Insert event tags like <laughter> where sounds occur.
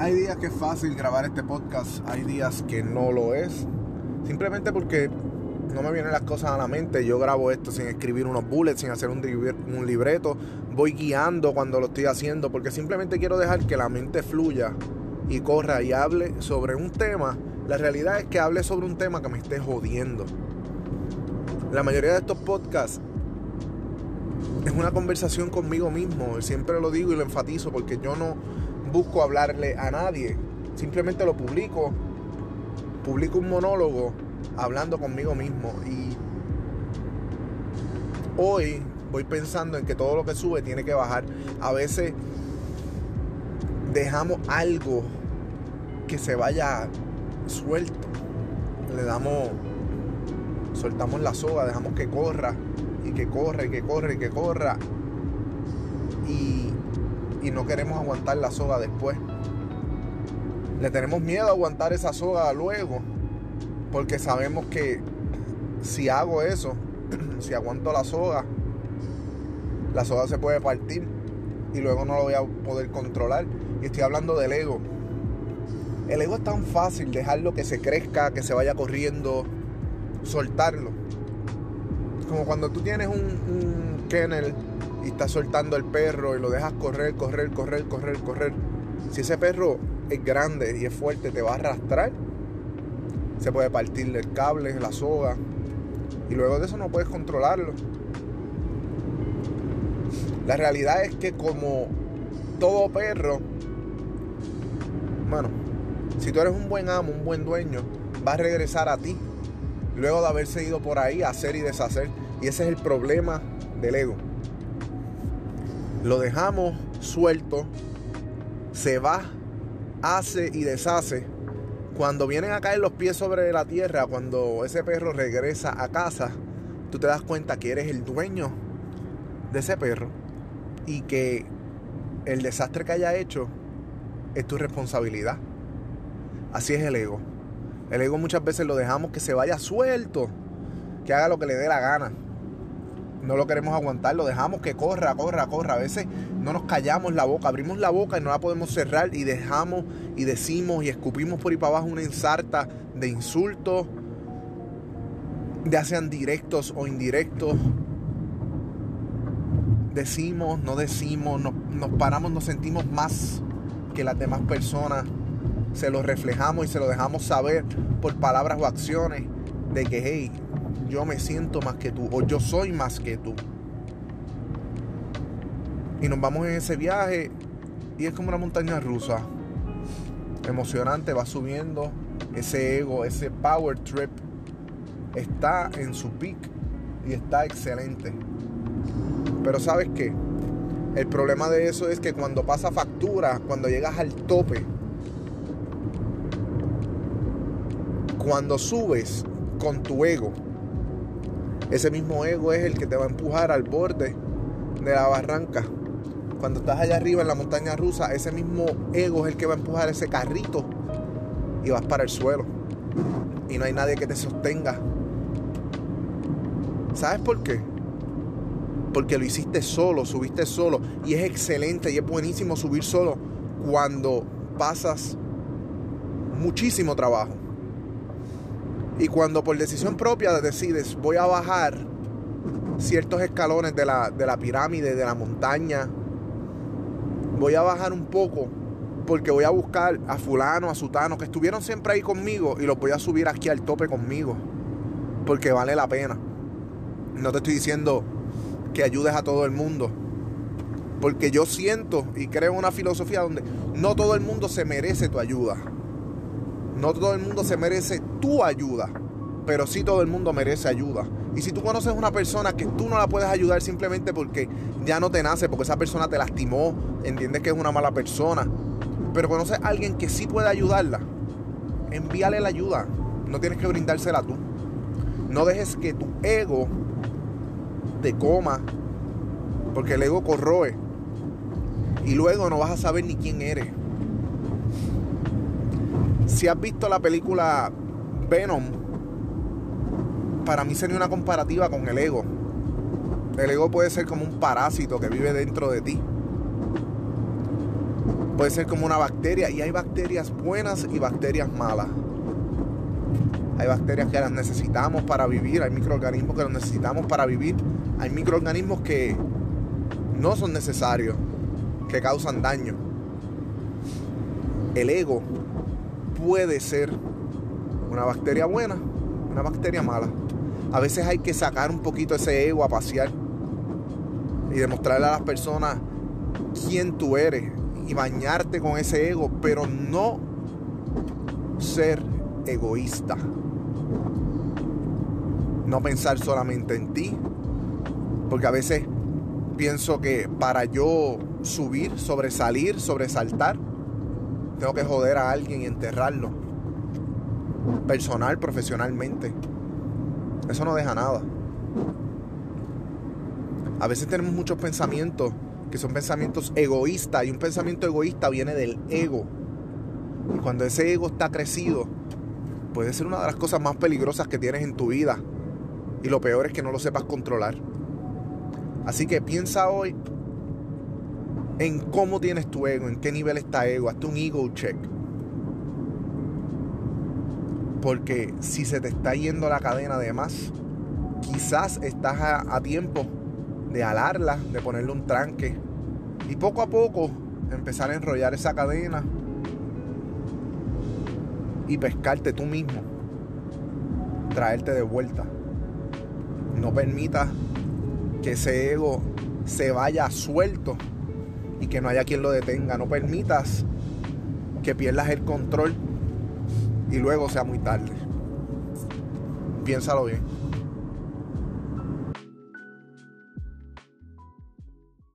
Hay días que es fácil grabar este podcast, hay días que no lo es. Simplemente porque no me vienen las cosas a la mente. Yo grabo esto sin escribir unos bullets, sin hacer un, un libreto. Voy guiando cuando lo estoy haciendo porque simplemente quiero dejar que la mente fluya y corra y hable sobre un tema. La realidad es que hable sobre un tema que me esté jodiendo. La mayoría de estos podcasts es una conversación conmigo mismo. Siempre lo digo y lo enfatizo porque yo no busco hablarle a nadie. Simplemente lo publico. Publico un monólogo hablando conmigo mismo. Y hoy voy pensando en que todo lo que sube tiene que bajar. A veces dejamos algo que se vaya suelto. Le damos, soltamos la soga, dejamos que corra y que corra y que corra y que corra. Y, y no queremos aguantar la soga después. Le tenemos miedo a aguantar esa soga luego. Porque sabemos que si hago eso, <clears throat> si aguanto la soga, la soga se puede partir y luego no lo voy a poder controlar. Y estoy hablando del ego. El ego es tan fácil dejarlo que se crezca, que se vaya corriendo, soltarlo. Como cuando tú tienes un, un kennel y estás soltando el perro y lo dejas correr, correr, correr, correr, correr. Si ese perro es grande y es fuerte, te va a arrastrar. Se puede partirle el cable, la soga. Y luego de eso no puedes controlarlo. La realidad es que como todo perro, bueno, si tú eres un buen amo, un buen dueño, va a regresar a ti. Luego de haberse ido por ahí hacer y deshacer. Y ese es el problema del ego. Lo dejamos suelto, se va, hace y deshace. Cuando vienen a caer los pies sobre la tierra, cuando ese perro regresa a casa, tú te das cuenta que eres el dueño de ese perro y que el desastre que haya hecho es tu responsabilidad. Así es el ego. El ego muchas veces lo dejamos que se vaya suelto, que haga lo que le dé la gana. No lo queremos aguantar, lo dejamos que corra, corra, corra. A veces no nos callamos la boca, abrimos la boca y no la podemos cerrar y dejamos y decimos y escupimos por ahí para abajo una ensarta de insultos, ya sean directos o indirectos. Decimos, no decimos, nos, nos paramos, nos sentimos más que las demás personas. Se lo reflejamos y se lo dejamos saber por palabras o acciones de que, hey, yo me siento más que tú o yo soy más que tú. Y nos vamos en ese viaje y es como una montaña rusa. Emocionante, va subiendo. Ese ego, ese power trip está en su peak y está excelente. Pero sabes qué? El problema de eso es que cuando pasa factura, cuando llegas al tope, cuando subes con tu ego, ese mismo ego es el que te va a empujar al borde de la barranca. Cuando estás allá arriba en la montaña rusa, ese mismo ego es el que va a empujar ese carrito y vas para el suelo. Y no hay nadie que te sostenga. ¿Sabes por qué? Porque lo hiciste solo, subiste solo. Y es excelente y es buenísimo subir solo cuando pasas muchísimo trabajo. Y cuando por decisión propia decides, voy a bajar ciertos escalones de la, de la pirámide, de la montaña, voy a bajar un poco porque voy a buscar a fulano, a sutano, que estuvieron siempre ahí conmigo y los voy a subir aquí al tope conmigo. Porque vale la pena. No te estoy diciendo que ayudes a todo el mundo. Porque yo siento y creo una filosofía donde no todo el mundo se merece tu ayuda. No todo el mundo se merece tu ayuda, pero sí todo el mundo merece ayuda. Y si tú conoces una persona que tú no la puedes ayudar simplemente porque ya no te nace, porque esa persona te lastimó, entiendes que es una mala persona, pero conoces a alguien que sí puede ayudarla, envíale la ayuda. No tienes que brindársela tú. No dejes que tu ego te coma, porque el ego corroe. Y luego no vas a saber ni quién eres. Si has visto la película Venom, para mí sería una comparativa con el ego. El ego puede ser como un parásito que vive dentro de ti. Puede ser como una bacteria y hay bacterias buenas y bacterias malas. Hay bacterias que las necesitamos para vivir, hay microorganismos que los necesitamos para vivir, hay microorganismos que no son necesarios, que causan daño. El ego puede ser una bacteria buena, una bacteria mala. A veces hay que sacar un poquito ese ego a pasear y demostrarle a las personas quién tú eres y bañarte con ese ego, pero no ser egoísta. No pensar solamente en ti, porque a veces pienso que para yo subir, sobresalir, sobresaltar, tengo que joder a alguien y enterrarlo. Personal, profesionalmente. Eso no deja nada. A veces tenemos muchos pensamientos que son pensamientos egoístas y un pensamiento egoísta viene del ego. Y cuando ese ego está crecido, puede ser una de las cosas más peligrosas que tienes en tu vida. Y lo peor es que no lo sepas controlar. Así que piensa hoy en cómo tienes tu ego, en qué nivel está ego, hazte un ego check. Porque si se te está yendo la cadena de más, quizás estás a, tiempo de alarla, de ponerle un tranque y poco a poco empezar a enrollar esa cadena y pescarte tú mismo, traerte de vuelta. No permitas que ese ego se vaya suelto y que no haya quien lo detenga. No permitas que pierdas el control y luego sea muy tarde. Piénsalo bien.